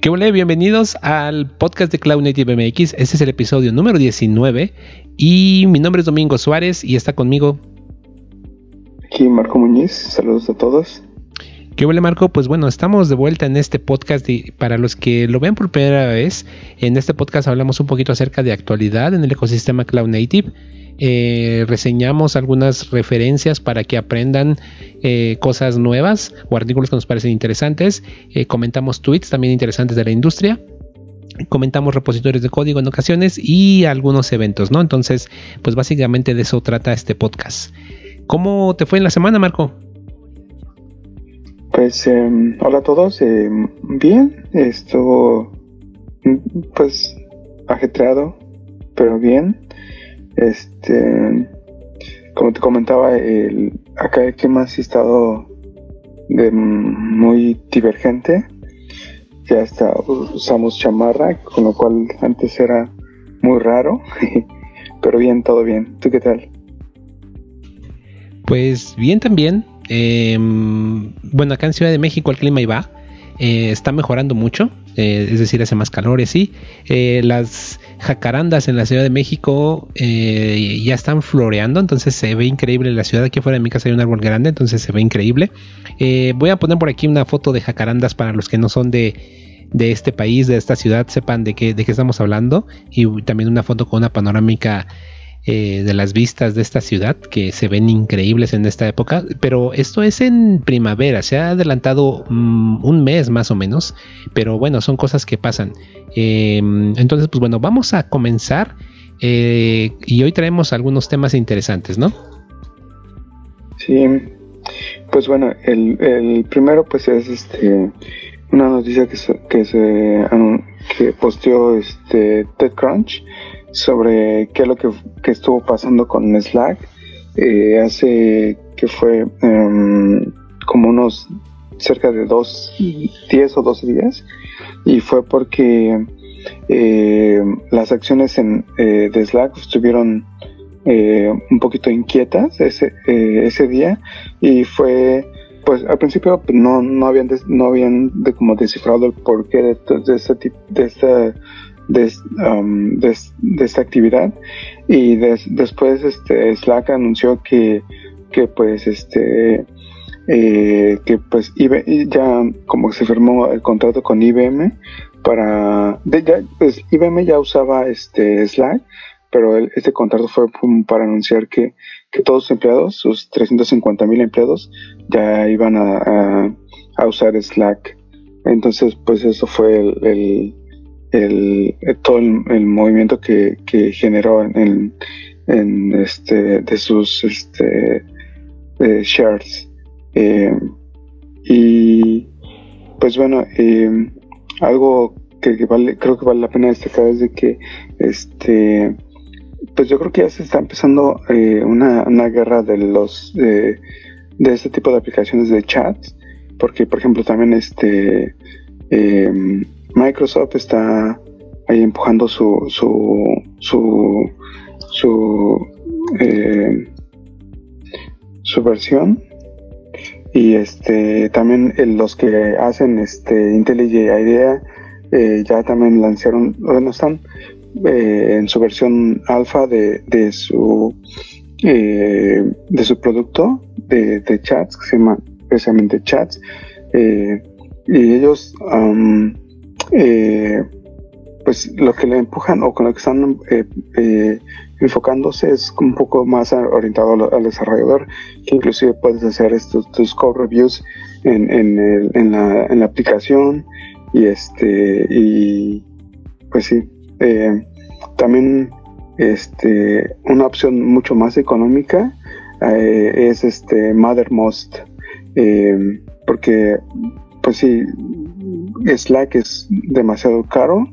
¿Qué hola? Bienvenidos al podcast de Cloud Native MX. Este es el episodio número 19 y mi nombre es Domingo Suárez y está conmigo. Aquí Marco Muñiz, saludos a todos. ¿Qué huele Marco? Pues bueno, estamos de vuelta en este podcast para los que lo ven por primera vez, en este podcast hablamos un poquito acerca de actualidad en el ecosistema Cloud Native eh, reseñamos algunas referencias para que aprendan eh, cosas nuevas o artículos que nos parecen interesantes, eh, comentamos tweets también interesantes de la industria comentamos repositorios de código en ocasiones y algunos eventos, ¿no? Entonces, pues básicamente de eso trata este podcast. ¿Cómo te fue en la semana, Marco? Pues em, hola a todos, em, bien, estuvo pues ajetreado, pero bien. Este, como te comentaba, el, acá el clima ha estado de muy divergente. Ya está, usamos chamarra, con lo cual antes era muy raro. Pero bien, todo bien. ¿Tú qué tal? Pues bien también. Em, bueno, acá en Ciudad de México el clima iba. Eh, está mejorando mucho. Eh, es decir, hace más calor, sí. Eh, las jacarandas en la Ciudad de México eh, ya están floreando, entonces se ve increíble la ciudad. Aquí afuera de mi casa hay un árbol grande, entonces se ve increíble. Voy a poner por aquí una foto de jacarandas para los que no son de, este país, de esta ciudad, sepan de qué estamos hablando. Y también una foto con una panorámica eh, de las vistas de esta ciudad que se ven increíbles en esta época, pero esto es en primavera, se ha adelantado mm, un mes más o menos, pero bueno, son cosas que pasan. Em, entonces, pues bueno, vamos a comenzar eh, y hoy traemos algunos temas interesantes, ¿no? Sí, pues bueno, el, primero pues es este una noticia que se, que se que posteó este TechCrunch sobre qué es lo que, estuvo pasando con Slack. Eh, hace que fue em, como unos cerca de dos, 10 o 12 días y fue porque eh, las acciones en, eh, de Slack estuvieron un poquito inquietas ese, ese día y fue pues al principio no, no habían no habían de, como descifrado el porqué de, de, este, de esta Um, de, de, esta actividad y después este Slack anunció que, que pues este eh, que pues ya como se firmó el contrato con IBM para ya, pues IBM ya usaba este Slack pero este contrato fue para anunciar que, que todos los empleados, sus 350 mil empleados, ya iban a, a, usar Slack. Entonces, pues eso fue el, eh, todo el, movimiento que, que generó en, en, este de sus este eh, shares. Eh, y pues bueno algo que, vale creo que vale la pena destacar es de que este pues yo creo que ya se está empezando una, una, guerra de los de este tipo de aplicaciones de chat porque por ejemplo también este Microsoft está ahí empujando su su su su, eh, versión. Y este también los que hacen este IntelliJ IDEA eh, ya también lanzaron bueno están eh, en su versión alfa de, de su de su producto de, chats que se llama precisamente chats. Y ellos eh, pues lo que le empujan o con lo que están eh, eh, enfocándose es un poco más orientado al, desarrollador, que inclusive puedes hacer estos tus code reviews en, en, la, en la aplicación y este y pues sí también este una opción mucho más económica es este Mothermost porque pues sí Slack es demasiado caro.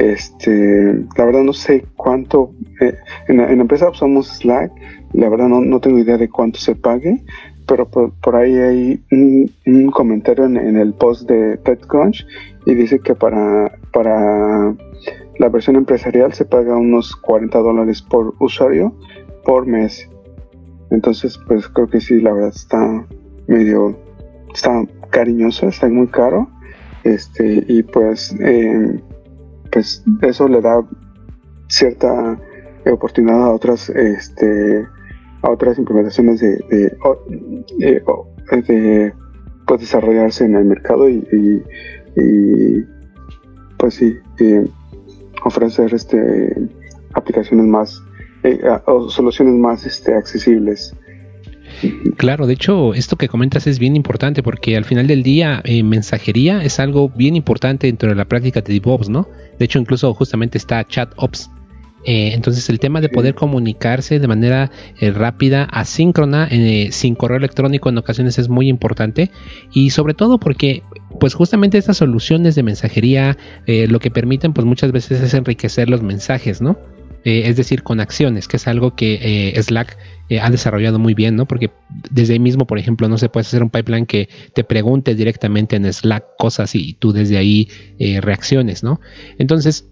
Este, la verdad no sé cuánto, eh, en, la, empresa usamos Slack, la verdad no, tengo idea de cuánto se pague, pero por, ahí hay un, comentario en, el post de TechCrunch y dice que para, para la versión empresarial se paga unos 40 dólares por usuario por mes. Entonces, pues creo que sí, la verdad está medio, está cariñoso, está muy caro. este, y pues, eh, pues eso le da cierta oportunidad a otras, este, a otras implementaciones de, de, pues, desarrollarse en el mercado y, pues sí, ofrecer este aplicaciones más eh, o soluciones más este, accesibles. Claro, de hecho, esto que comentas es bien importante porque al final del día eh, mensajería es algo bien importante dentro de la práctica de DevOps, ¿no? De hecho, incluso justamente está ChatOps. Eh, entonces, el tema de poder comunicarse de manera rápida, asíncrona, sin correo electrónico en ocasiones es muy importante y sobre todo porque pues justamente estas soluciones de mensajería lo que permiten pues muchas veces es enriquecer los mensajes, ¿no? Eh, es decir, con acciones, que es algo que eh, Slack eh, ha desarrollado muy bien, ¿no? Porque desde ahí mismo, por ejemplo, no se puede hacer un pipeline que te pregunte directamente en Slack cosas y tú desde ahí reacciones, ¿no? Entonces,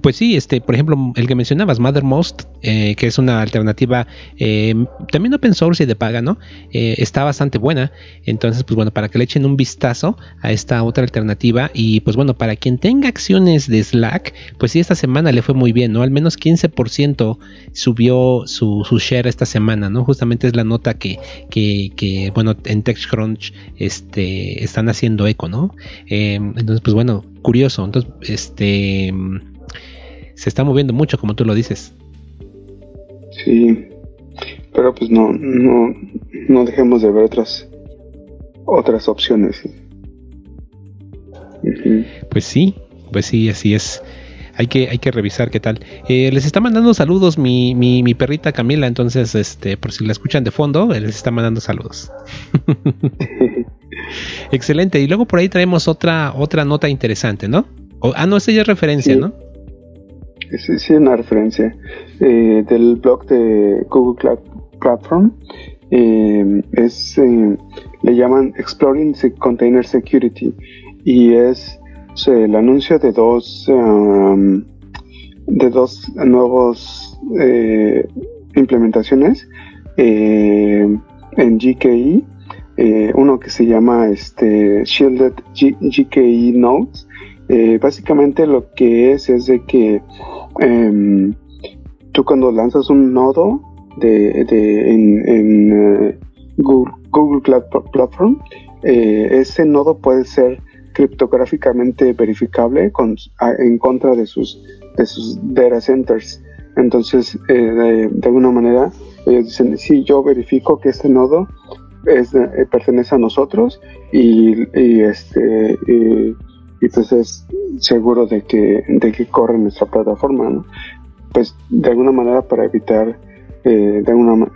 pues sí, este, por ejemplo, el que mencionabas, Mothermost, eh, que es una alternativa eh, también open source y de paga, ¿no? Eh, está bastante buena. Entonces, pues bueno, para que le echen un vistazo a esta otra alternativa. Y pues bueno, para quien tenga acciones de Slack, pues sí, esta semana le fue muy bien, ¿no? Al menos 15% subió su, su, share esta semana, ¿no? Justamente es la nota que, que, que bueno, en TechCrunch este, están haciendo eco, ¿no? entonces, pues bueno, curioso. Entonces, este se está moviendo mucho, como tú lo dices. Sí, pero pues no, no, no dejemos de ver otras, otras opciones. Pues sí, pues sí, así es. Hay que, hay que revisar qué tal. Eh, les está mandando saludos mi, mi, mi, perrita Camila, entonces, este, por si la escuchan de fondo, les está mandando saludos. Excelente. Y luego por ahí traemos otra, otra nota interesante, ¿no? ah, no, esa ya es referencia, ¿no? Sí, sí, una referencia eh, del blog de Google Cloud Platform. Eh, es, eh, le llaman Exploring Container Security y es el anuncio de dos um, de dos nuevos implementaciones en GKE uno que se llama este Shielded GKE Nodes básicamente lo que es es de que Em, tú cuando lanzas un nodo de, en, eh, Google, Cloud Platform, eh, ese nodo puede ser criptográficamente verificable en contra de sus, de sus data centers. Entonces, eh, de, alguna manera, ellos dicen, sí, yo verifico que este nodo es, pertenece a nosotros y, este, pues es seguro de que, de que corre nuestra plataforma, ¿no? Pues de alguna manera para evitar eh,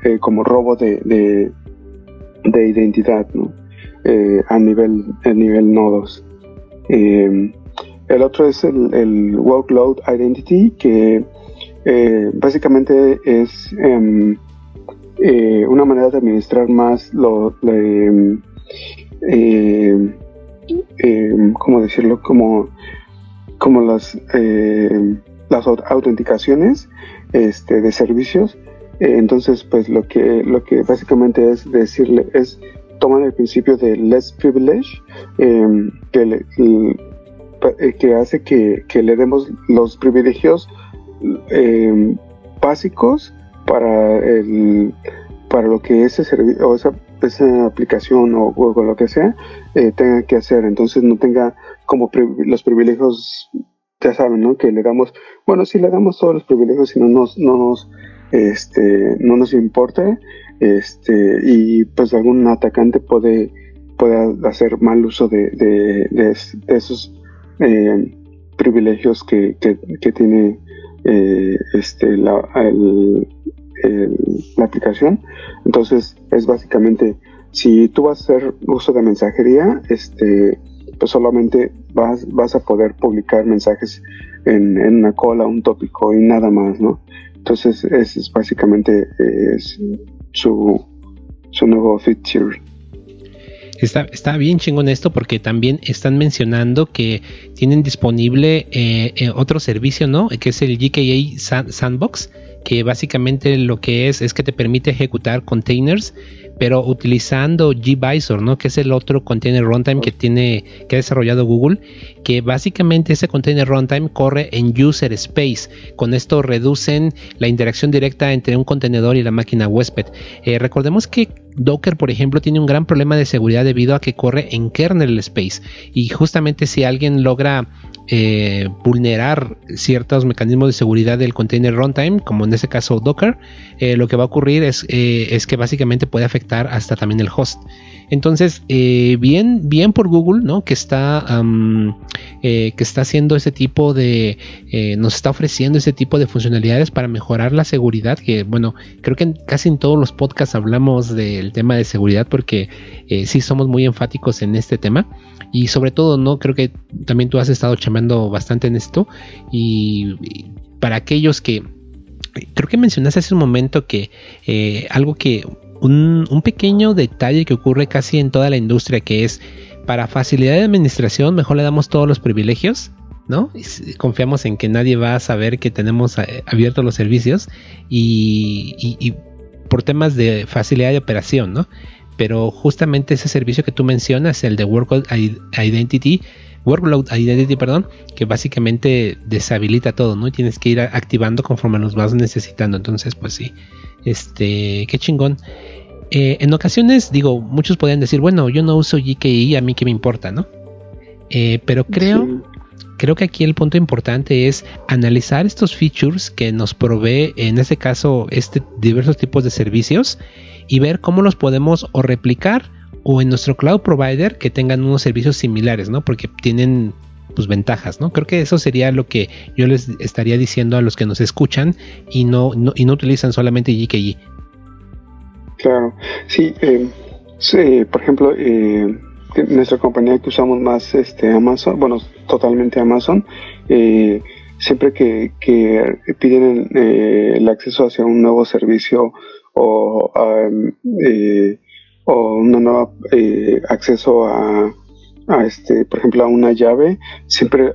eh, como robo de, de, identidad, ¿no? Eh, a nivel a nivel nodos. el otro es el, workload identity que básicamente es em, una manera de administrar más lo, de, eh, ¿cómo decirlo? Como, como las, eh, las autenticaciones este, de servicios. Eh, entonces, pues lo que, lo que básicamente es decirle es tomar el principio de less privilege, em, que, que hace que, que, le demos los privilegios em, básicos para el para lo que ese servicio o esa esa aplicación o, o, lo que sea eh, tenga que hacer. Entonces no tenga como los privilegios, ya saben, ¿no? Que le damos, bueno, si le damos todos los privilegios y no nos, no nos, este, no nos importa, este, y pues algún atacante puede, puede hacer mal uso de, esos eh, privilegios que, que, tiene eh, este, la, el, la aplicación. Entonces es básicamente, si tú vas a hacer uso de mensajería, este, pues solamente vas, vas a poder publicar mensajes en, una cola, un tópico y nada más, ¿no? Entonces ese es básicamente es su, su nuevo feature. Está, bien chingón esto porque también están mencionando que tienen disponible eh, eh, otro servicio, ¿no? Que es el GKA Sandbox, que básicamente lo que es es que te permite ejecutar containers pero utilizando gvisor, ¿no? Que es el otro container runtime que tiene que ha desarrollado Google, que básicamente ese container runtime corre en user space. Con esto reducen la interacción directa entre un contenedor y la máquina huésped. Eh, recordemos que Docker, por ejemplo, tiene un gran problema de seguridad debido a que corre en kernel space y justamente si alguien logra eh, vulnerar ciertos mecanismos de seguridad del container runtime, como en este caso Docker, eh, lo que va a ocurrir es, es que básicamente puede afectar hasta también el host. Entonces, eh, bien, bien por Google, ¿no? Que está, eh, que está haciendo ese tipo de, eh, nos está ofreciendo ese tipo de funcionalidades para mejorar la seguridad. Que bueno, creo que casi en todos los podcasts hablamos del tema de seguridad porque sí somos muy enfáticos en este tema y sobre todo, no creo que también tú has estado chamando bastante en esto y, para aquellos que creo que mencionaste hace un momento que algo que un, pequeño detalle que ocurre casi en toda la industria, que es para facilidad de administración, mejor le damos todos los privilegios, ¿no? confiamos en que nadie va a saber que tenemos eh, abiertos los servicios y, por temas de facilidad de operación, ¿no? Pero justamente ese servicio que tú mencionas, el de Workload Identity, Workload Identity, perdón, que básicamente deshabilita todo, ¿no? Y tienes que ir activando conforme los vas necesitando. Entonces, pues sí, este, qué chingón. Eh, en ocasiones, digo, muchos podrían decir, bueno, yo no uso GKI, a mí qué me importa, ¿no? Eh, pero creo, creo que aquí el punto importante es analizar estos features que nos provee, en este caso, este diversos tipos de servicios y ver cómo los podemos o replicar o en nuestro cloud provider que tengan unos servicios similares, ¿no? Porque tienen pues ventajas, ¿no? Creo que eso sería lo que yo les estaría diciendo a los que nos escuchan y no, y no utilizan solamente GKG. Claro, sí, eh, por ejemplo, eh, nuestra compañía que usamos más este Amazon, bueno, totalmente Amazon, eh, siempre que, piden el acceso hacia un nuevo servicio o, o un nuevo acceso a este, por ejemplo, a una llave, siempre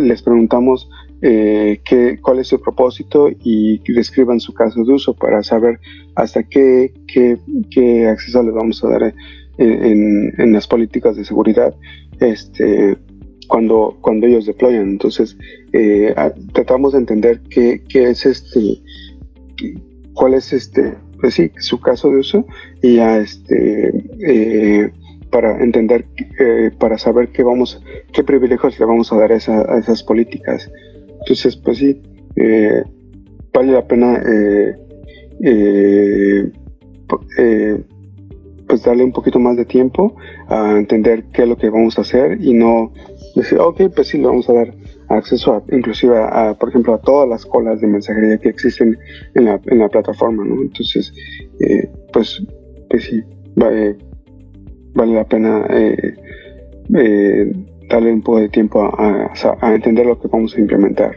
les preguntamos eh, qué, cuál es su propósito y describan su caso de uso para saber hasta qué, qué, acceso les vamos a dar en, en, las políticas de seguridad este, cuando, cuando ellos deployan. Entonces, eh, tratamos de entender qué, qué es este, cuál es este, pues sí, su caso de uso y ya este, eh, para entender, eh, para saber qué vamos, qué privilegios le vamos a dar a, esas políticas. Entonces, pues sí, eh, vale la pena eh, pues darle un poquito más de tiempo a entender qué es lo que vamos a hacer y no decir, ok, pues sí, le vamos a dar acceso a, inclusive a, por ejemplo, a todas las colas de mensajería que existen en la, en la plataforma, ¿no? Entonces, pues, pues sí, vale vale la pena eh, eh, darle un poco de tiempo a entender lo que vamos a implementar.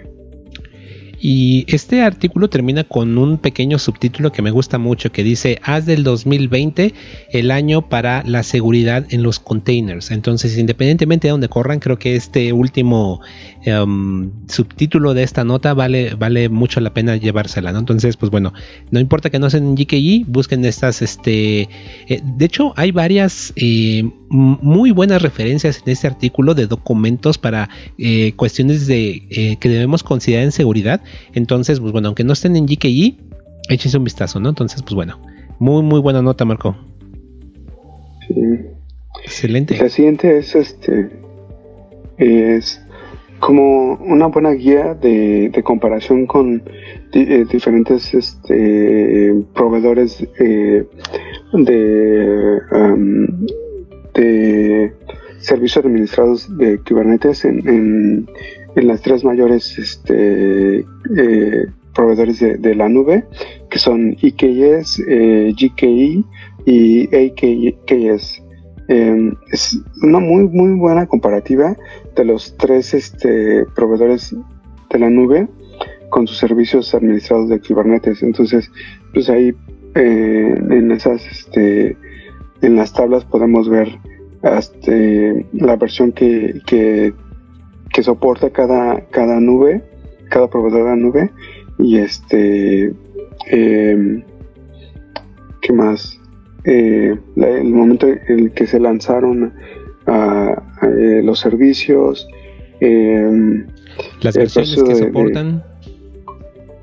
Y este artículo termina con un pequeño subtítulo que me gusta mucho que dice haz del 2020 el año para la seguridad en los containers. Entonces, independientemente de donde corran, creo que este último em, subtítulo de esta nota vale, mucho la pena llevársela. ¿no? Entonces, pues bueno, no importa que no sean GKI, busquen estas, este, eh, de hecho hay varias eh, muy buenas referencias en este artículo de documentos para eh, cuestiones de que debemos considerar en seguridad entonces, pues bueno, aunque no estén en GKI, échense un vistazo, ¿no? Entonces, pues bueno, muy, muy buena nota, Marco. Sí. Excelente. La siguiente es este. Es como una buena guía de, comparación con eh, diferentes este, proveedores eh, de, de servicios administrados de Kubernetes en, en las tres mayores este, eh, proveedores de, la nube, que son IKS, eh, GKI y AKS. Em, es una muy, muy buena comparativa de los tres este, proveedores de la nube con sus servicios administrados de Kubernetes. Entonces, pues ahí eh, en esas este, en las tablas podemos ver este, la versión que, que, soporta cada, cada nube, cada proveedor de nube y este em, ¿qué más? Eh, el momento en el que se lanzaron a, eh, los servicios em, las versiones que soportan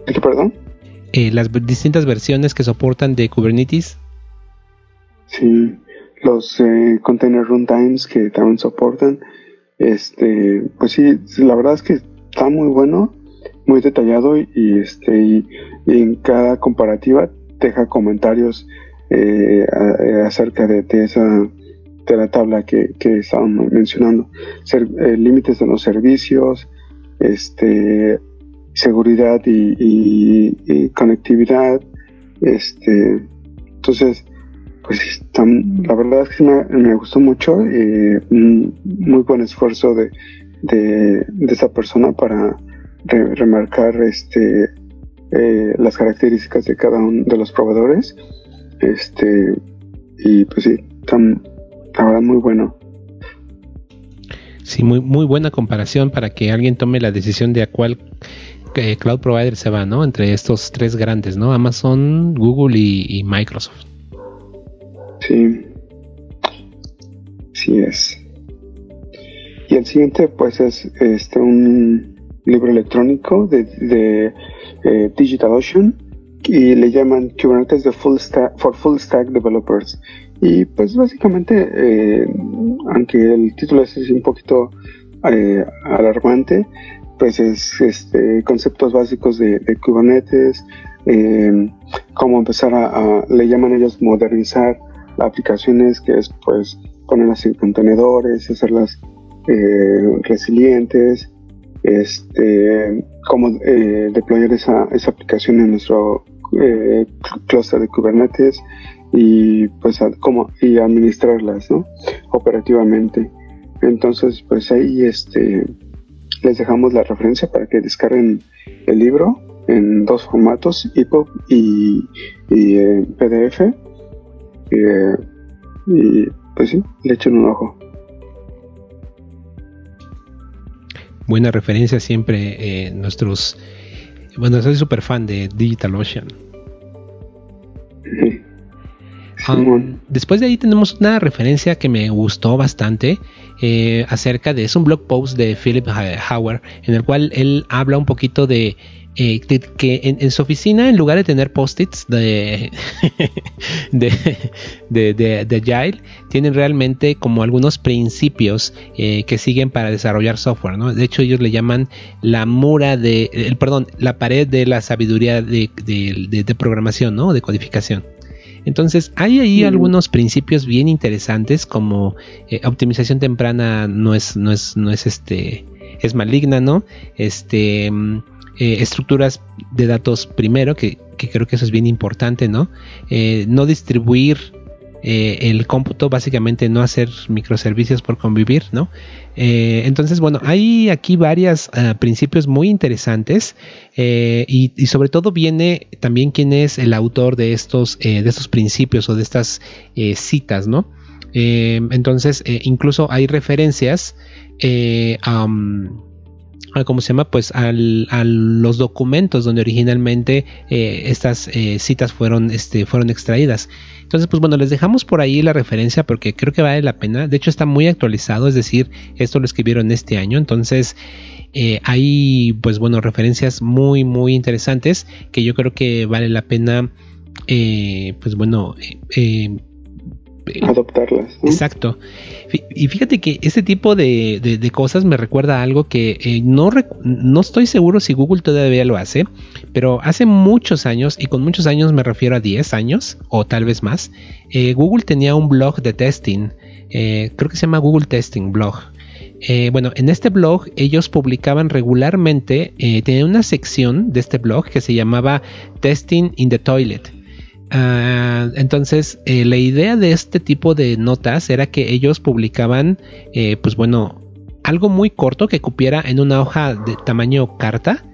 ¿Qué, perdón? Eh, las distintas versiones que soportan de Kubernetes Sí, los eh, container runtimes que también soportan. Este, pues sí, la verdad es que está muy bueno, muy detallado y, este y, en cada comparativa deja comentarios eh, acerca de, esa de la tabla que, que mencionando, eh, límites de los servicios, este seguridad y, y conectividad, este entonces pues la verdad es que me, gustó mucho, eh, muy buen esfuerzo de, de, esa persona para remarcar este eh, las características de cada uno de los proveedores. Este, y pues sí, tan, la verdad muy bueno. Sí, muy, muy buena comparación para que alguien tome la decisión de a cuál eh, cloud provider se va, ¿no? Entre estos tres grandes, ¿no? Amazon, Google y Microsoft. Sí. Sí es. Y el siguiente pues es este un libro electrónico de, de eh, DigitalOcean y le llaman Kubernetes de full stack, for Full Stack Developers. Y pues básicamente, eh, aunque el título es un poquito eh, alarmante, pues es este, conceptos básicos de, Kubernetes, cómo empezar a, le llaman ellos modernizar aplicaciones que es pues ponerlas en contenedores, hacerlas eh, resilientes, este, cómo eh, deployar esa, esa, aplicación en nuestro eh, clúster de Kubernetes y pues cómo y administrarlas ¿no? operativamente. Entonces pues ahí este les dejamos la referencia para que descarguen el libro en dos formatos, EPUB y, y PDF y pues sí, le echen un ojo. Buena referencia siempre eh, nuestros... Bueno, soy súper fan de DigitalOcean. Um, después de ahí tenemos una referencia que me gustó bastante eh, acerca de, es un blog post de Philip Hauer en el cual él habla un poquito de eh, que en, su oficina, en lugar de tener post-its de, de, de, Agile, tienen realmente como algunos principios eh, que siguen para desarrollar software. ¿no? De hecho, ellos le llaman la mura de, el, perdón, la pared de la sabiduría de, programación, ¿no? de codificación. Entonces, hay ahí algunos principios bien interesantes como eh, optimización temprana no es, no es, no es este, es maligna, ¿no? Este, mm, eh, estructuras de datos primero, que, creo que eso es bien importante, ¿no? Eh, no distribuir eh, el cómputo, básicamente no hacer microservicios por convivir, ¿no? entonces, bueno, hay aquí varios ah, principios muy interesantes y, sobre todo viene también quién es el autor de estos, de estos principios o de estas citas, ¿no? entonces, incluso hay referencias a ¿cómo se llama? Pues a los documentos donde originalmente eh, estas eh, citas fueron, este, fueron extraídas. Entonces, pues bueno, les dejamos por ahí la referencia porque creo que vale la pena. De hecho, está muy actualizado, es decir, esto lo escribieron este año. Entonces, eh, hay, pues bueno, referencias muy, muy interesantes que yo creo que vale la pena, pues bueno, adoptarlas. Exacto. Y fíjate que este tipo de, cosas me recuerda a algo que eh, no, no estoy seguro si Google todavía lo hace, pero hace muchos años, y con muchos años me refiero a 10 años o tal vez más, eh, Google tenía un blog de testing, eh, creo que se llama Google Testing Blog. bueno, en este blog ellos publicaban regularmente, tenían una sección de este blog que se llamaba Testing in the Toilet. Ah, entonces, eh, la idea de este tipo de notas era que ellos publicaban, eh, pues bueno, algo muy corto que cupiera en una hoja de tamaño carta.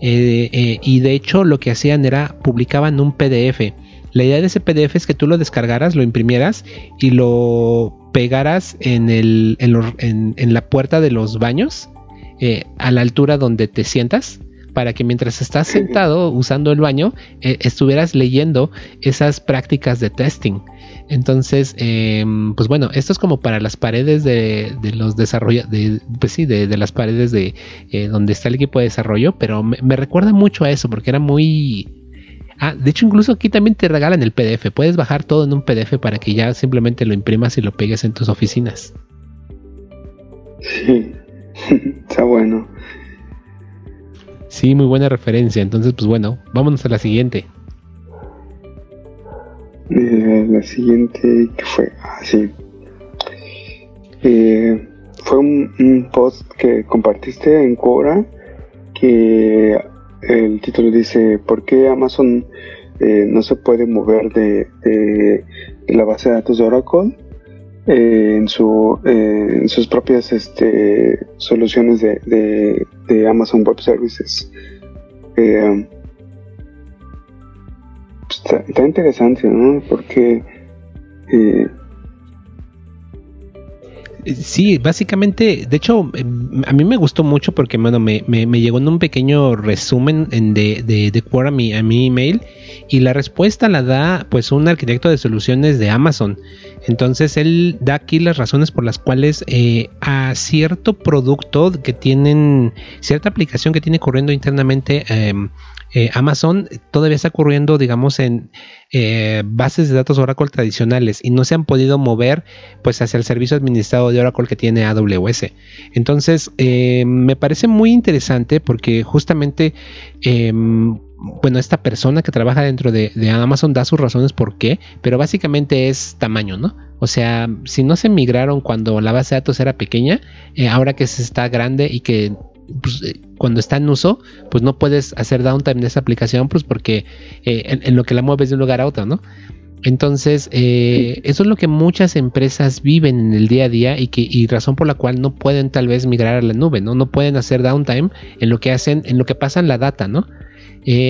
Eh, y de hecho lo que hacían era publicaban un PDF La idea de ese PDF es que tú lo descargaras, lo imprimieras y lo pegaras en, el, en, la puerta de los baños, a la altura donde te sientas para que mientras estás sentado usando el baño eh, estuvieras leyendo esas prácticas de testing. Entonces, em, pues bueno, esto es como para las paredes de, los desarrolladores, de, pues sí, de, las paredes de eh, donde está el equipo de desarrollo, pero me, recuerda mucho a eso porque era muy... Ah, de hecho incluso aquí también te regalan el PDF. Puedes bajar todo en un PDF para que ya simplemente lo imprimas y lo pegues en tus oficinas. Sí, está bueno. Sí, muy buena referencia. Entonces, pues bueno, vámonos a la siguiente. Eh, la siguiente, ¿qué fue? Ah, sí. Eh, fue un, post que compartiste en Quora que el título dice ¿Por qué Amazon eh, no se puede mover de, la base de datos de Oracle en, su, en sus propias este, soluciones de, de Amazon Web Services. Eh, pues, está, interesante, ¿no? Porque... Eh, Sí, básicamente, de hecho, em, a mí me gustó mucho porque bueno, me, me, llegó en un pequeño resumen de, de, de Quora a mi, a mi email y la respuesta la da pues un arquitecto de soluciones de Amazon. Entonces él da aquí las razones por las cuales eh, a cierto producto que tienen, cierta aplicación que tiene corriendo internamente em, eh, Amazon todavía está ocurriendo, digamos, en eh, bases de datos Oracle tradicionales y no se han podido mover pues hacia el servicio administrado de Oracle que tiene AWS. Entonces, eh, me parece muy interesante porque justamente, em, bueno, esta persona que trabaja dentro de, de, Amazon da sus razones por qué, pero básicamente es tamaño, ¿no? O sea, si no se migraron cuando la base de datos era pequeña, ahora que se está grande y que pues, eh, cuando está en uso, pues no puedes hacer downtime de esa aplicación, pues porque eh, en, lo que la mueves de un lugar a otro, ¿no? Entonces, eh, eso es lo que muchas empresas viven en el día a día y, que, razón por la cual no pueden tal vez migrar a la nube, ¿no? No pueden hacer downtime en lo que hacen, en lo que pasan la data, ¿no?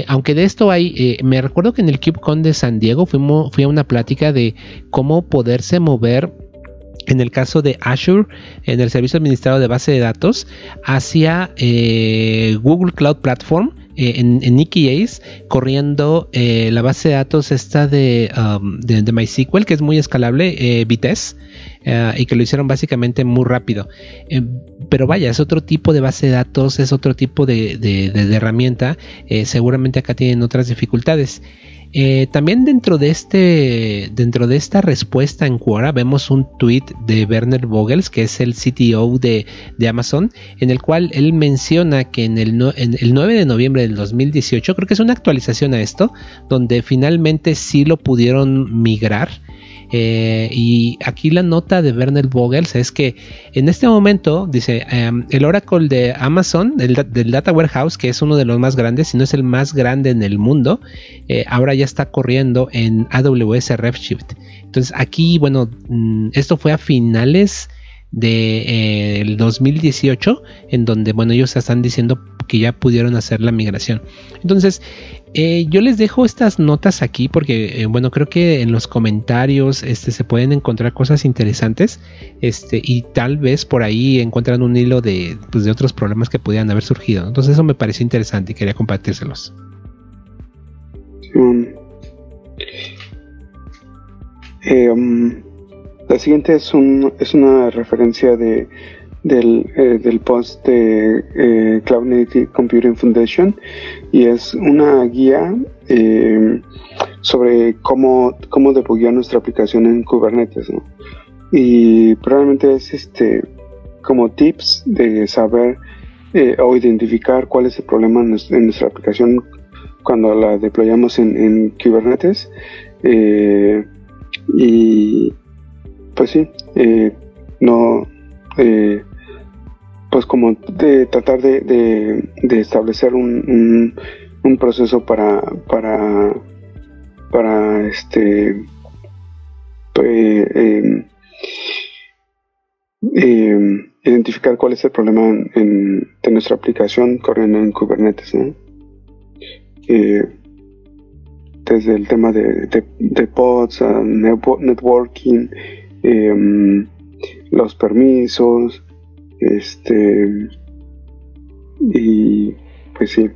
aunque de esto hay, me recuerdo que en el KubeCon de San Diego fuimos, fui a una plática de cómo poderse mover en el caso de Azure, en el servicio administrado de base de datos, hacia eh, Google Cloud Platform, eh, en, en corriendo eh, la base de datos esta de, um, MySQL, que es muy escalable, Vitesse, y que lo hicieron básicamente muy rápido. pero vaya, es otro tipo de base de datos, es otro tipo de herramienta. seguramente acá tienen otras dificultades. Eh, también dentro de este, dentro de esta respuesta en Quora vemos un tweet de Werner Vogels, que es el CTO de, Amazon, en el cual él menciona que en el, en el 9 de noviembre del 2018, creo que es una actualización a esto, donde finalmente sí lo pudieron migrar eh, y aquí la nota de Werner Vogels es que en este momento, dice, em, el Oracle de Amazon, del, Data Warehouse, que es uno de los más grandes, si no es el más grande en el mundo, eh, ahora ya está corriendo en AWS Redshift. Entonces aquí, bueno, mm, esto fue a finales de, 2018 eh, en donde bueno ellos están diciendo que ya pudieron hacer la migración entonces eh, yo les dejo estas notas aquí porque, eh, bueno, creo que en los comentarios este, se pueden encontrar cosas interesantes este, y tal vez por ahí encuentran un hilo de, pues, de otros problemas que pudieran haber surgido. Entonces eso me pareció interesante y quería compartírselos. Um, la siguiente es, un, es una referencia de del, eh, del post de eh, Cloud Native Computing Foundation y es una guía eh, sobre cómo, cómo debuguear nuestra aplicación en Kubernetes. Y probablemente es este como tips de saber o identificar cuál es el problema en, nuestra aplicación cuando la deployamos en, en Kubernetes. y pues sí, no pues como de tratar de, de, establecer un, un, proceso para para para este em, em, identificar cuál es el problema en, de nuestra aplicación corriendo en Kubernetes eh, desde el tema de, de, pods, networking, em, los permisos, este, y pues sí.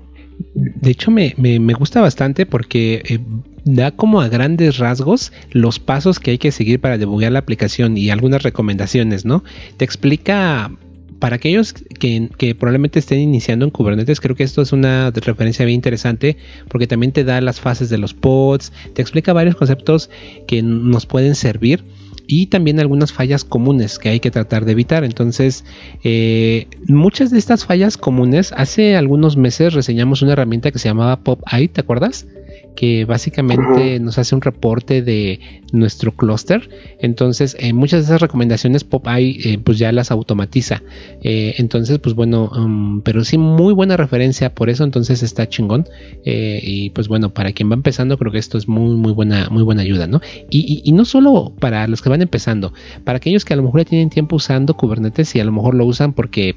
De hecho, me, gusta bastante porque eh, da como a grandes rasgos los pasos que hay que seguir para debuguear la aplicación y algunas recomendaciones, ¿no? Te explica para aquellos que, probablemente estén iniciando en Kubernetes, creo que esto es una referencia bien interesante porque también te da las fases de los pods, te explica varios conceptos que nos pueden servir y también algunas fallas comunes que hay que tratar de evitar. Entonces, eh, muchas de estas fallas comunes, hace algunos meses reseñamos una herramienta que se llamaba PopEye, ¿te acuerdas? Que básicamente nos hace un reporte de nuestro clúster. Entonces, eh, muchas de esas recomendaciones Popeye eh, pues ya las automatiza. Eh, entonces, pues bueno, um, pero sí muy buena referencia por eso, entonces está chingón. y pues bueno, para quien va empezando, creo que esto es muy, muy buena, muy buena ayuda, ¿no? Y, y, no solo para los que van empezando, para aquellos que a lo mejor ya tienen tiempo usando Kubernetes y a lo mejor lo usan porque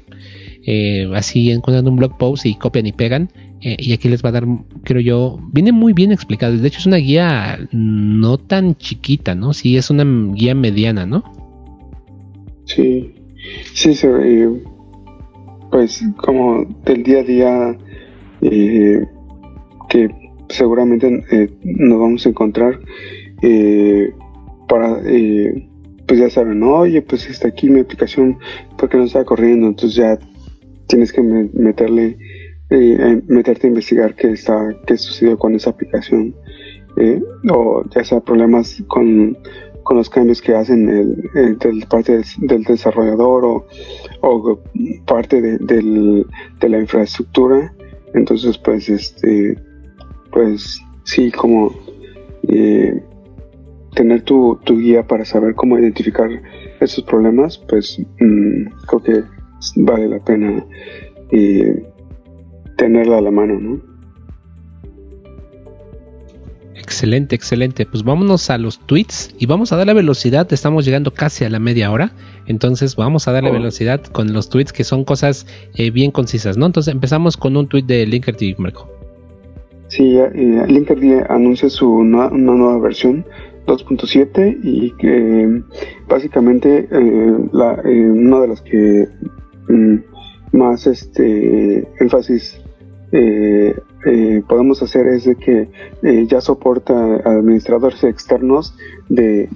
así encontrando un blog post y copian y pegan. Eh, y aquí les va a dar, creo yo, viene muy bien explicado. De hecho, es una guía no tan chiquita, ¿no? Sí, es una guía mediana, ¿no? Sí, sí, eh, pues como del día a día eh, que seguramente nos vamos a encontrar para, pues ya saben, oye, pues está aquí mi aplicación porque no está corriendo, entonces ya tienes que meterle eh, meterte a investigar qué está qué sucedió con esa aplicación eh, o ya sea problemas con, con los cambios que hacen el, parte del, desarrollador o, o parte de, la infraestructura. Entonces pues este pues sí como eh, tener tu, tu, guía para saber cómo identificar esos problemas pues mm, creo que vale la pena eh, tenerla a la mano, ¿no? Excelente, excelente. Pues vámonos a los tweets y vamos a darle velocidad. Estamos llegando casi a la media hora. Entonces vamos a darle oh. velocidad con los tweets que son cosas eh, bien concisas, ¿no? Entonces empezamos con un tweet de Linkerd, Marco. Sí, eh, Linkerd anuncia su una, nueva versión 2.7 y que básicamente eh, la, una de las que más este énfasis eh, eh, podemos hacer es de que eh, ya soporta administradores externos de,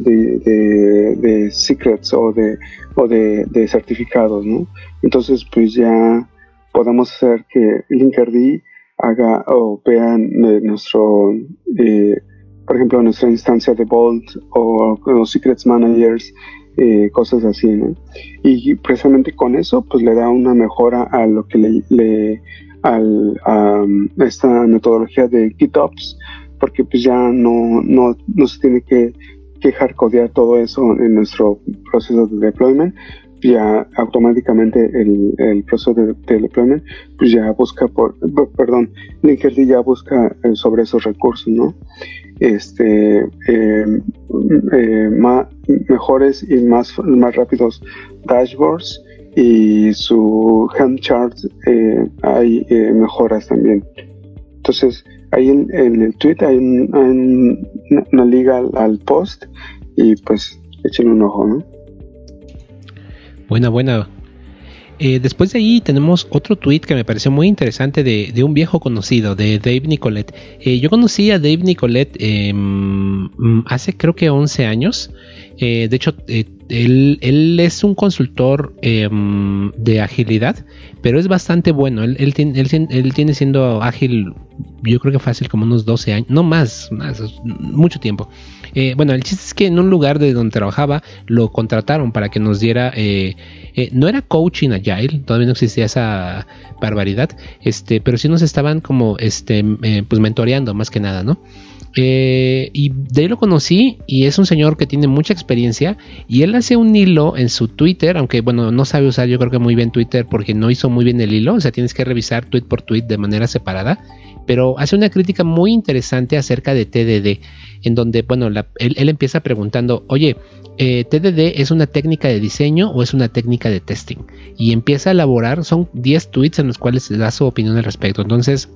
secrets o de o de, certificados, ¿no? Entonces, pues ya podemos hacer que Linkerd haga o vean nuestro, por ejemplo, nuestra instancia de Vault o los secrets managers, cosas así, ¿no? Y precisamente con eso, pues le da una mejora a lo que le al, a esta metodología de GitOps, porque pues ya no, no, no se tiene que, quejar codear todo eso en nuestro proceso de deployment, ya automáticamente el, el proceso de, deployment pues ya busca por, perdón, Linkerd ya busca eh, sobre esos recursos, ¿no? Este, eh, eh, mejores y más, más rápidos dashboards y su hand chart eh, hay eh, mejoras también. Entonces, ahí en, el tweet hay, una, liga al, post y pues echen un ojo, ¿no? Buena, buena. Eh, después de ahí tenemos otro tweet que me pareció muy interesante de, un viejo conocido, de Dave Nicolet. yo conocí a Dave Nicolet em, hace creo que 11 años. de hecho, él, es un consultor em, de agilidad, pero es bastante bueno. Él, tiene siendo ágil, yo creo que fácil como unos 12 años, no más, mucho tiempo. Eh, bueno, el chiste es que en un lugar de donde trabajaba lo contrataron para que nos diera, eh, eh, no era coaching agile, todavía no existía esa barbaridad, este, pero sí nos estaban como, este, pues mentoreando más que nada, ¿no? Eh, y de ahí lo conocí y es un señor que tiene mucha experiencia y él hace un hilo en su Twitter, aunque bueno, no sabe usar yo creo que muy bien Twitter porque no hizo muy bien el hilo, o sea, tienes que revisar tweet por tweet de manera separada, pero hace una crítica muy interesante acerca de TDD, en donde, bueno, él, empieza preguntando, oye, eh, ¿TDD es una técnica de diseño o es una técnica de testing? Y empieza a elaborar, son 10 tweets en los cuales da su opinión al respecto, entonces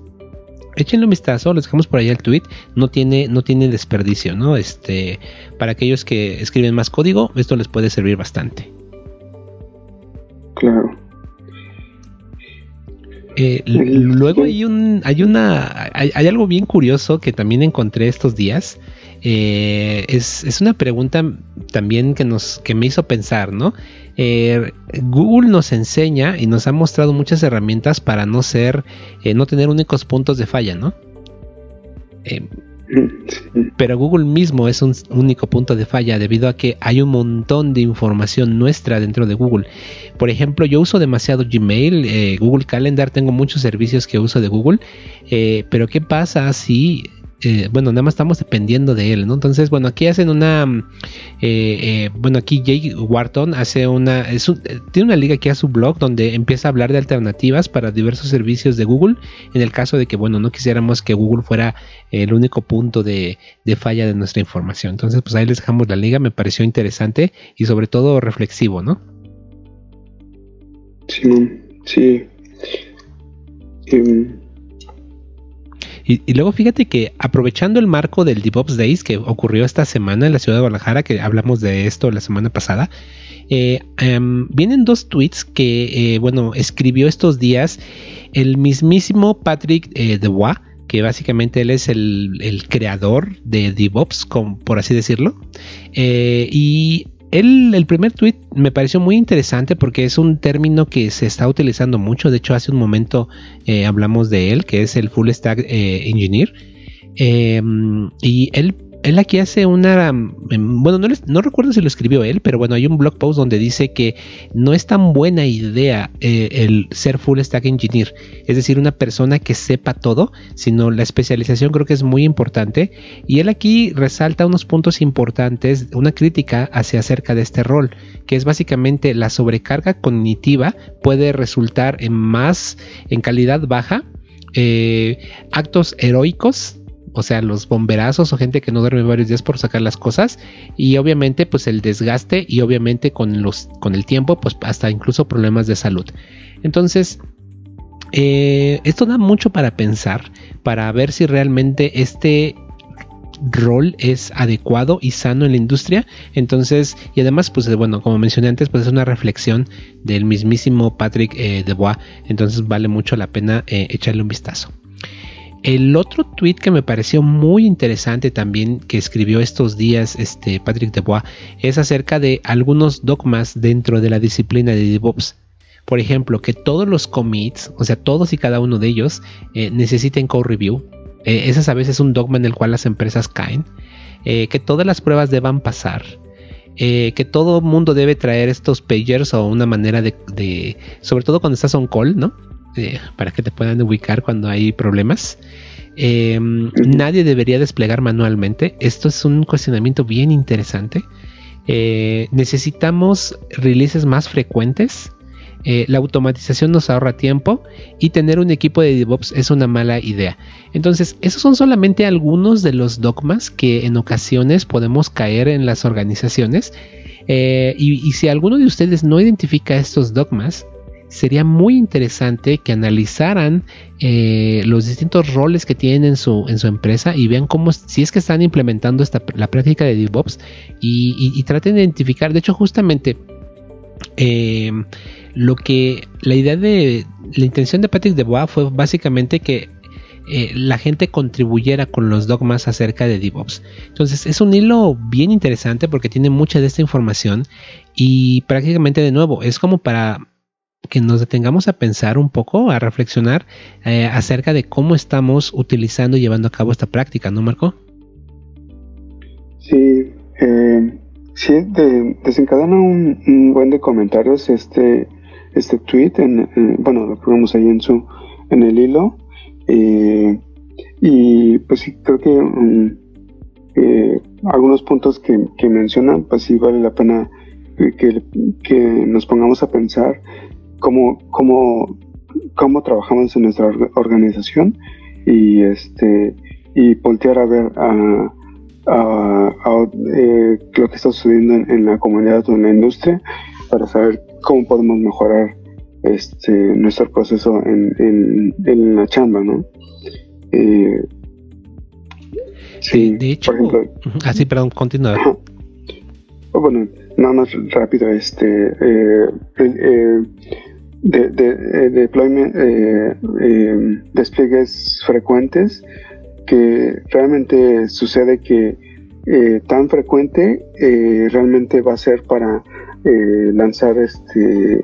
échenle un vistazo, les dejamos por ahí el tweet, no tiene, no tiene desperdicio, ¿no? Este, para aquellos que escriben más código, esto les puede servir bastante. Claro. Eh, luego hay un, hay una, hay, algo bien curioso que también encontré estos días. Eh, es, es, una pregunta también que nos, que me hizo pensar, ¿no? Eh, Google nos enseña y nos ha mostrado muchas herramientas para no ser, eh, no tener únicos puntos de falla, ¿no? Eh, pero Google mismo es un único punto de falla debido a que hay un montón de información nuestra dentro de Google. Por ejemplo, yo uso demasiado Gmail, Google Calendar, tengo muchos servicios que uso de Google, pero ¿qué pasa si eh, bueno, nada más estamos dependiendo de él, ¿no? Entonces, bueno, aquí hacen una, eh, eh, bueno, aquí Jay Wharton hace una, tiene una liga que a su blog donde empieza a hablar de alternativas para diversos servicios de Google, en el caso de que, bueno, no quisiéramos que Google fuera el único punto de, falla de nuestra información. Entonces, pues ahí les dejamos la liga, me pareció interesante y sobre todo reflexivo, ¿no? Sí, sí. Em, y, luego fíjate que aprovechando el marco del DevOps Days que ocurrió esta semana en la ciudad de Guadalajara, que hablamos de esto la semana pasada, eh, em, vienen dos tweets que, eh, bueno, escribió estos días el mismísimo Patrick eh, Debois, que básicamente él es el, creador de DevOps, por así decirlo. y el, primer tweet me pareció muy interesante porque es un término que se está utilizando mucho. De hecho, hace un momento eh, hablamos de él, que es el Full Stack eh, Engineer. Em, y él él aquí hace una, em, bueno, no, recuerdo si lo escribió él, pero bueno, hay un blog post donde dice que no es tan buena idea eh, el ser full stack engineer, es decir, una persona que sepa todo, sino la especialización creo que es muy importante. Y él aquí resalta unos puntos importantes, una crítica hacia acerca de este rol, que es básicamente la sobrecarga cognitiva puede resultar en más, en calidad baja, eh, actos heroicos o sea, los bomberazos o gente que no duerme varios días por sacar las cosas y obviamente pues el desgaste y obviamente con los con el tiempo pues hasta incluso problemas de salud. Entonces, eh, esto da mucho para pensar, para ver si realmente este rol es adecuado y sano en la industria. Entonces, y además, pues bueno, como mencioné antes, pues es una reflexión del mismísimo Patrick eh, Debois. Entonces vale mucho la pena eh, echarle un vistazo. El otro tweet que me pareció muy interesante también que escribió estos días este Patrick Debois es acerca de algunos dogmas dentro de la disciplina de DevOps. Por ejemplo, que todos los commits, o sea, todos y cada uno de ellos, eh, necesiten code review. Eh, ese a veces es un dogma en el cual las empresas caen. Eh, que todas las pruebas deban pasar. que todo mundo debe traer estos pagers o una manera de, de sobre todo cuando estás on call, ¿no? Este, para que te puedan ubicar cuando hay problemas. Em, nadie debería desplegar manualmente. Esto es un cuestionamiento bien interesante. Eh, necesitamos releases más frecuentes. Eh, la automatización nos ahorra tiempo y tener un equipo de DevOps es una mala idea. Entonces, esos son solamente algunos de los dogmas que en ocasiones podemos caer en las organizaciones. Eh, y, si alguno de ustedes no identifica estos dogmas, sería muy interesante que analizaran eh, los distintos roles que tienen en su, en su empresa y vean cómo, si es que están implementando esta, la práctica de DevOps y, traten de identificar, de hecho justamente eh, lo que la idea de la intención de Patrick DeBois fue básicamente que eh, la gente contribuyera con los dogmas acerca de DevOps. Entonces es un hilo bien interesante porque tiene mucha de esta información y prácticamente de nuevo es como para que nos detengamos a pensar un poco, a reflexionar eh, acerca de cómo estamos utilizando y llevando a cabo esta práctica, ¿no, Marco? Sí, eh, sí, desencadena un, buen de comentarios este este tweet, en, bueno, lo ponemos ahí en su en el hilo eh, y pues sí creo que mm, algunos puntos que, que mencionan, pues sí vale la pena que, que, nos pongamos a pensar cómo, cómo, cómo trabajamos en nuestra organización y este y voltear a ver a, eh, lo que está sucediendo en, la comunidad o en la industria para saber cómo podemos mejorar este nuestro proceso en, en, la chamba, ¿no? sí, de hecho, así, ah, perdón, continúa. Oh, bueno, nada más rápido, este, de, de, deployment, despliegues frecuentes que realmente sucede que eh, tan frecuente eh, realmente va a ser para eh, lanzar este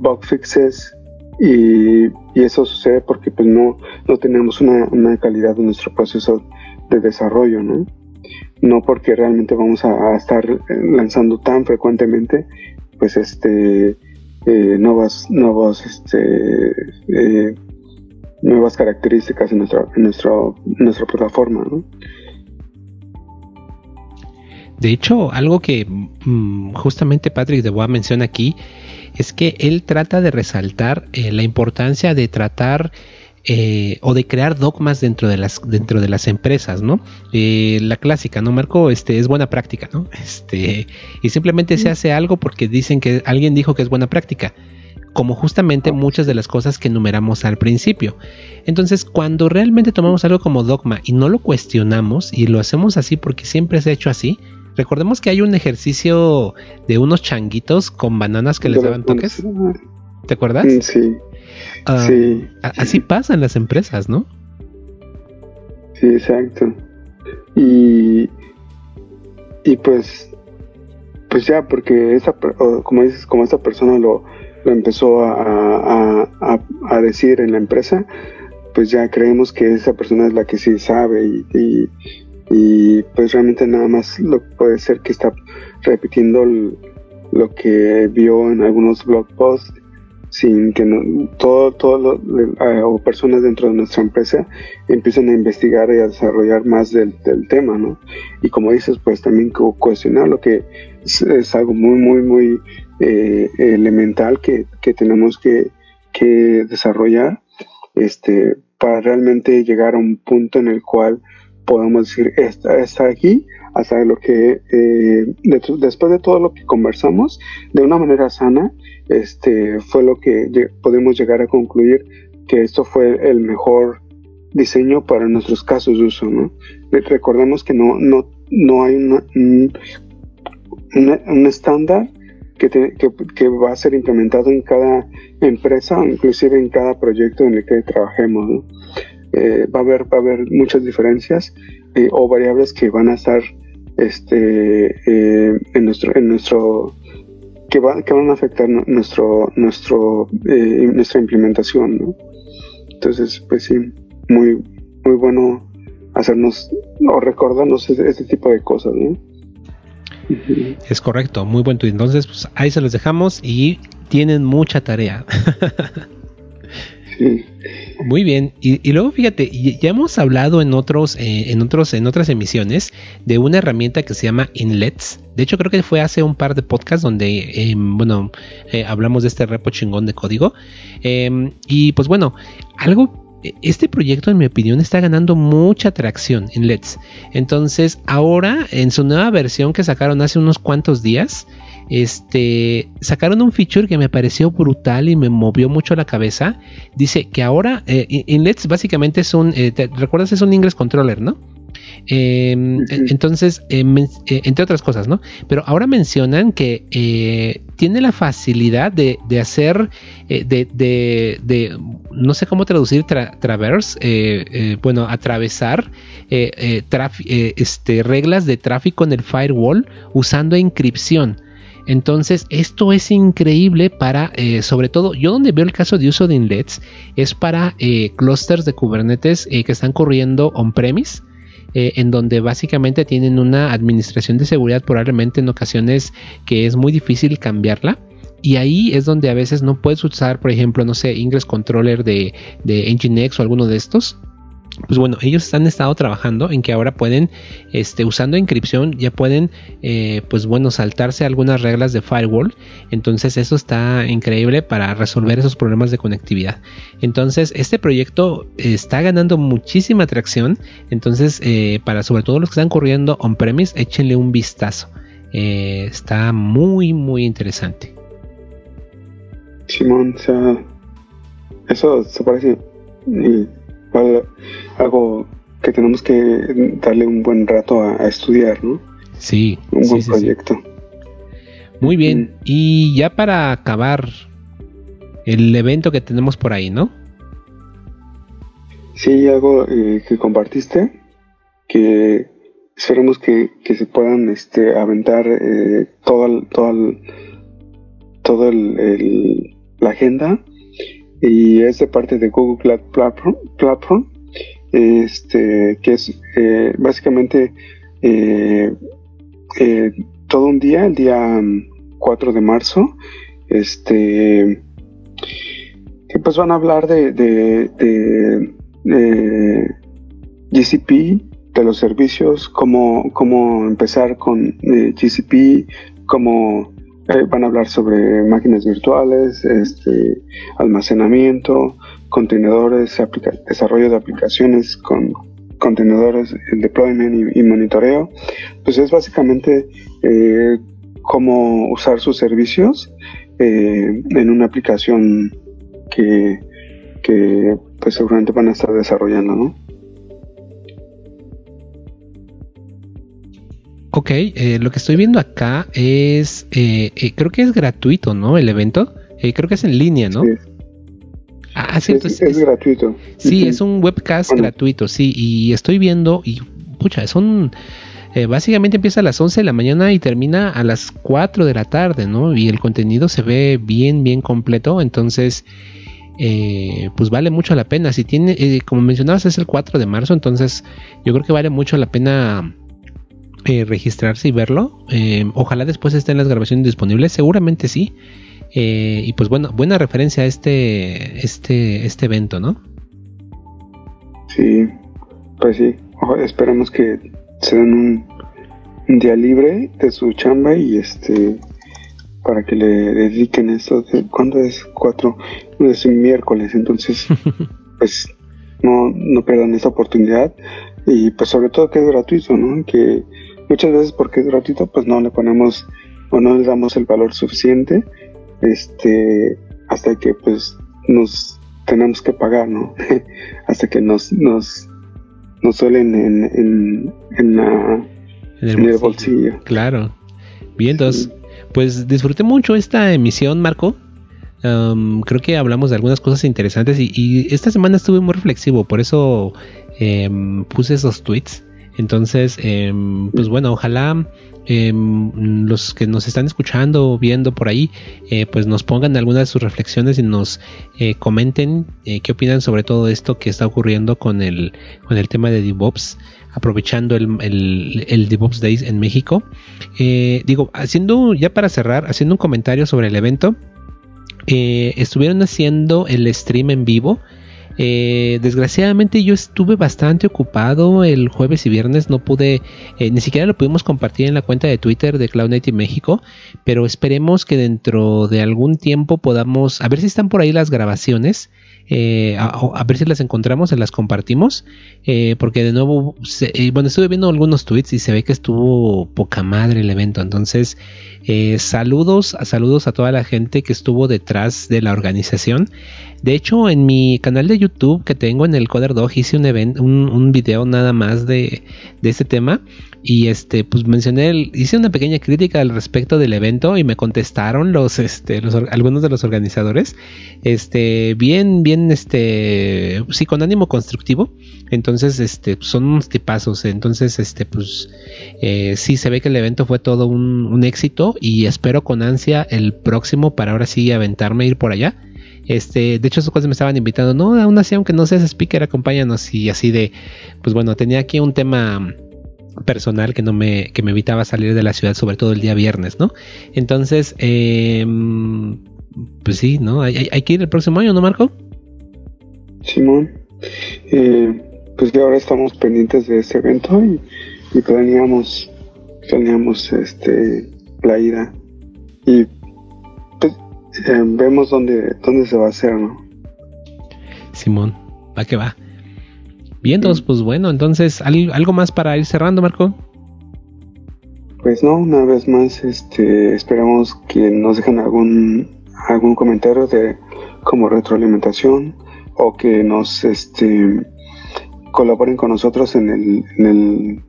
bug fixes y, eso sucede porque pues no, no tenemos una, calidad de nuestro proceso de desarrollo, ¿no? No porque realmente vamos a, estar lanzando tan frecuentemente pues este nuevas nuevos este nuevas características en nuestra, en nuestra plataforma. De hecho, algo que mm, justamente Patrick de Bois menciona aquí es que él trata de resaltar eh, la importancia de tratar eh, o de crear dogmas dentro de las dentro de las empresas, ¿no? Eh, la clásica, ¿no, Marco? Este es buena práctica, ¿no? Este y simplemente se hace algo porque dicen que alguien dijo que es buena práctica como justamente muchas de las cosas que enumeramos al principio. Entonces, cuando realmente tomamos algo como dogma y no lo cuestionamos y lo hacemos así porque siempre se ha hecho así, recordemos que hay un ejercicio de unos changuitos con bananas que les daban toques. ¿Te acuerdas? Sí. Ah, sí. Así pasa en las empresas, ¿no? Sí, exacto. Y, y pues, pues ya, porque esa, como dices, como esa persona lo, lo empezó a, a, decir en la empresa, pues ya creemos que esa persona es la que sí sabe y, y, pues realmente nada más lo puede ser que está repitiendo lo que vio en algunos blog posts sin que no, todo, todo eh, o personas dentro de nuestra empresa empiecen a investigar y a desarrollar más del, tema, ¿no? Y como dices, pues también cuestionar lo que es, algo muy, muy, muy eh, elemental que, tenemos que, desarrollar este, para realmente llegar a un punto en el cual podamos decir, está, está aquí, hasta lo que, eh, después de todo lo que conversamos, de una manera sana, este, fue lo que podemos llegar a concluir que esto fue el mejor diseño para nuestros casos de uso, ¿no? Recordemos que no, no, no hay una, un estándar que, que, va a ser implementado en cada empresa, inclusive en cada proyecto en el que trabajemos. Eh, va, a haber, va a haber muchas diferencias eh, o variables que van a estar este, eh, en, nuestro, en nuestro que, que van a afectar nuestro, nuestro, nuestra implementación. Entonces, pues sí, muy, muy bueno hacernos o recordarnos este, tipo de cosas. ¿no? Es correcto, muy buen tweet. Entonces, pues ahí se los dejamos y tienen mucha tarea. Muy bien, y, luego fíjate, ya hemos hablado en otros, eh, en otros, en otras emisiones de una herramienta que se llama Inlets. De hecho, creo que fue hace un par de podcasts donde, em, bueno, eh, hablamos de este repo chingón de código. Em, y pues bueno, algo e, este proyecto, en mi opinión, está ganando mucha atracción en LEDs. Entonces, ahora, en su nueva versión que sacaron hace unos cuantos días, este, sacaron un feature que me pareció brutal y me movió mucho la cabeza. Dice que ahora, eh, en LEDs básicamente es un, eh, ¿recuerdas? Es un Ingress Controller, ¿no? Em, entonces, eh, eh, entre otras cosas, ¿no? Pero ahora mencionan que eh, tiene la facilidad de, hacer, de, no sé cómo traducir traverse, bueno, atravesar este, reglas de tráfico en el firewall usando encripción. Entonces, esto es increíble para, sobre todo, yo donde veo el caso de uso de inlets es para clusters de Kubernetes que están corriendo on-premise eh, en donde básicamente tienen una administración de seguridad probablemente en ocasiones que es muy difícil cambiarla. Y ahí es donde a veces no puedes usar, por ejemplo, no sé, Ingress Controller de, de Nginx o alguno de estos pues bueno, ellos han estado trabajando en que ahora pueden, este, usando encripción, ya pueden, eh, pues bueno, saltarse algunas reglas de firewall. Entonces eso está increíble para resolver esos problemas de conectividad. Entonces este proyecto está ganando muchísima atracción. Entonces eh, para sobre todo los que están corriendo on-premise, échenle un vistazo. Eh, está muy, muy interesante. Simón, o sea, eso se parece algo que tenemos que darle un buen rato a, estudiar, ¿no? Sí. Un buen proyecto. Muy bien. Y ya para acabar el evento que tenemos por ahí, ¿no? Sí, algo eh, que compartiste, que esperemos que, se puedan este, aventar eh, todo todo el, la agenda y es de parte de Google Platform, Platform este, que es eh, básicamente eh, eh, todo un día, el día 4 mm, de marzo, este, que pues van a hablar de, de, GCP, de los servicios, cómo, cómo empezar con GCP, cómo van a hablar sobre máquinas virtuales, este, almacenamiento, contenedores, desarrollo de aplicaciones con contenedores, el deployment y, monitoreo, pues es básicamente eh, cómo usar sus servicios eh, en una aplicación que, que pues seguramente van a estar desarrollando, ¿no? Ok, eh, lo que estoy viendo acá es, creo que es gratuito, ¿no? El evento, creo que es en línea, ¿no? Ah, cierto. Es, es, gratuito. Sí, es un webcast gratuito, sí. Y estoy viendo, y pucha, son. Eh, básicamente empieza a las 11 de la mañana y termina a las 4 de la tarde, ¿no? Y el contenido se ve bien, bien completo. Entonces, eh, pues vale mucho la pena. Si tiene, eh, como mencionabas, es el 4 de marzo, entonces yo creo que vale mucho la pena registrarse y verlo. ojalá después estén las grabaciones disponibles, seguramente sí. Eh, y pues bueno, buena referencia a este, este, este evento, ¿no? Sí, pues sí. esperemos que se den un, día libre de su chamba y este para que le dediquen esto. ¿Cuándo es? Cuatro. Es un miércoles, entonces pues no, no pierdan esta oportunidad y pues sobre todo que es gratuito, ¿no? Que muchas veces porque es gratuito pues no le ponemos o no le damos el valor suficiente este, hasta que pues nos tenemos que pagar, ¿no? hasta que nos, nos, nos suelen en, en, la, en, el, bolsillo. Claro. Bien, entonces, pues disfruté mucho esta emisión, Marco. creo que hablamos de algunas cosas interesantes y, esta semana estuve muy reflexivo, por eso em, puse esos tweets. Entonces, em, pues bueno, ojalá Em, los que nos están escuchando o viendo por ahí, eh, pues nos pongan algunas de sus reflexiones y nos eh, comenten eh, qué opinan sobre todo esto que está ocurriendo con el, con el tema de DevOps, aprovechando el, el, DevOps Days en México. digo, haciendo, ya para cerrar, haciendo un comentario sobre el evento, estuvieron haciendo el stream en vivo eh, desgraciadamente yo estuve bastante ocupado el jueves y viernes, no pude, eh, ni siquiera lo pudimos compartir en la cuenta de Twitter de Cloud Native México, pero esperemos que dentro de algún tiempo podamos, a ver si están por ahí las grabaciones. Eh, a, ver si las encontramos, se las compartimos, porque de nuevo, bueno, estuve viendo algunos tweets y se ve que estuvo poca madre el evento, entonces saludos, saludos a toda la gente que estuvo detrás de la organización. De hecho, en mi canal de YouTube que tengo en el Coder Dog hice un, event, un, video nada más de, de este tema. Y este pues mencioné hice una pequeña crítica al respecto del evento y me contestaron los este los, algunos de los organizadores. Este bien bien este sí con ánimo constructivo entonces este son unos tipazos entonces este pues eh, sí se ve que el evento fue todo un, éxito y espero con ansia el próximo para ahora sí aventarme ir por allá este, de hecho, esos cosas me estaban invitando, no, aún así, aunque no seas speaker, acompáñanos y así de, pues bueno, tenía aquí un tema personal que no me, que me evitaba salir de la ciudad, sobre todo el día viernes, ¿no? Entonces, em, pues sí, ¿no? Hay, que ir el próximo año, ¿no, Marco? Simón, eh, pues ya ahora estamos pendientes de este evento y, y planeamos, planeamos este, la ida. Y eh, vemos dónde, dónde se va a hacer, ¿no? Simón, va que va. Bien, pues bueno, entonces, ¿algo más para ir cerrando, Marco? Pues no, una vez más, este, esperamos que nos dejen algún, algún comentario de como retroalimentación, o que nos este, colaboren con nosotros en, el, en, el,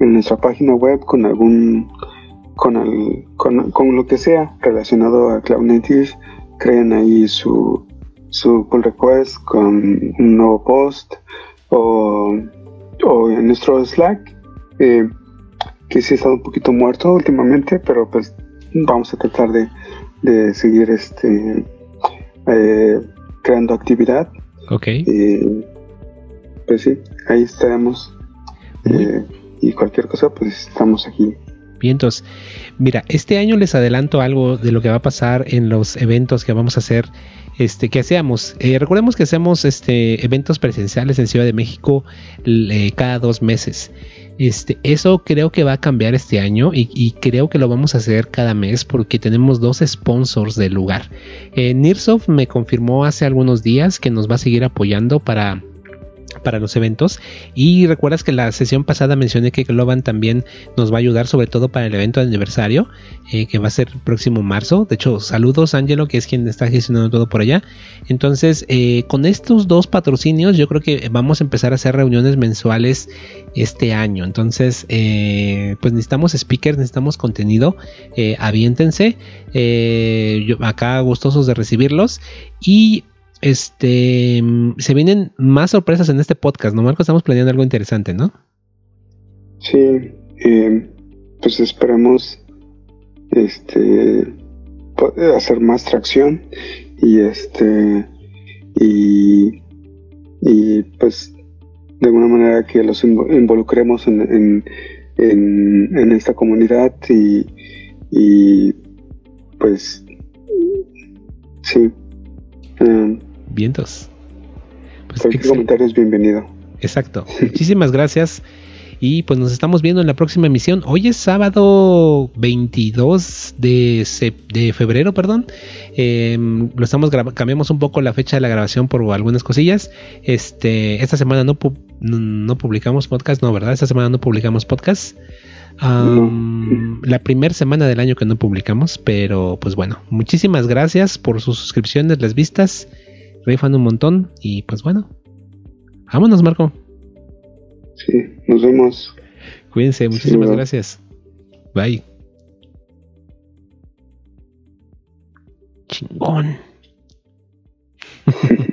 en nuestra página web con algún con, el, con, con, lo que sea relacionado a Cloud Native, creen ahí su, su pull request con un nuevo post o, o en nuestro Slack, eh, que sí ha estado un poquito muerto últimamente, pero pues vamos a tratar de, de seguir este eh, creando actividad. Ok. pues sí, ahí estaremos. Eh, y cualquier cosa, pues estamos aquí. Bien, entonces, mira, este año les adelanto algo de lo que va a pasar en los eventos que vamos a hacer, este, que hacíamos. Eh, recordemos que hacemos este eventos presenciales en Ciudad de México cada dos meses. Este, eso creo que va a cambiar este año y, creo que lo vamos a hacer cada mes porque tenemos dos sponsors del lugar. Eh, Nirsoft me confirmó hace algunos días que nos va a seguir apoyando para para los eventos. Y recuerdas que la sesión pasada mencioné que Globan también nos va a ayudar, sobre todo para el evento de aniversario, eh, que va a ser el próximo marzo. De hecho, saludos, Angelo, que es quien está gestionando todo por allá. Entonces, eh, con estos dos patrocinios, yo creo que vamos a empezar a hacer reuniones mensuales este año. Entonces, eh, pues necesitamos speakers, necesitamos contenido. aviéntense. acá gustosos de recibirlos. Y este, se vienen más sorpresas en este podcast, ¿no, Marco? Estamos planeando algo interesante, ¿no? Sí, eh, pues esperemos este hacer más tracción y este y, y pues de alguna manera que los involucremos en, en, esta comunidad y, y pues sí eh, Vientos. Pues Cualquier comentario es bienvenido. Exacto. Muchísimas gracias. Y pues nos estamos viendo en la próxima emisión. Hoy es sábado 22 de, de febrero, perdón. Em, lo estamos cambiamos un poco la fecha de la grabación por algunas cosillas. Este, esta semana no, no, publicamos podcast, no, ¿verdad? Esta semana no publicamos podcast. La primera semana del año que no publicamos, pero pues bueno, muchísimas gracias por sus suscripciones, las vistas rifan un montón y pues bueno, vámonos Marco. Sí, nos vemos. Cuídense, muchísimas gracias. Bye. Chingón.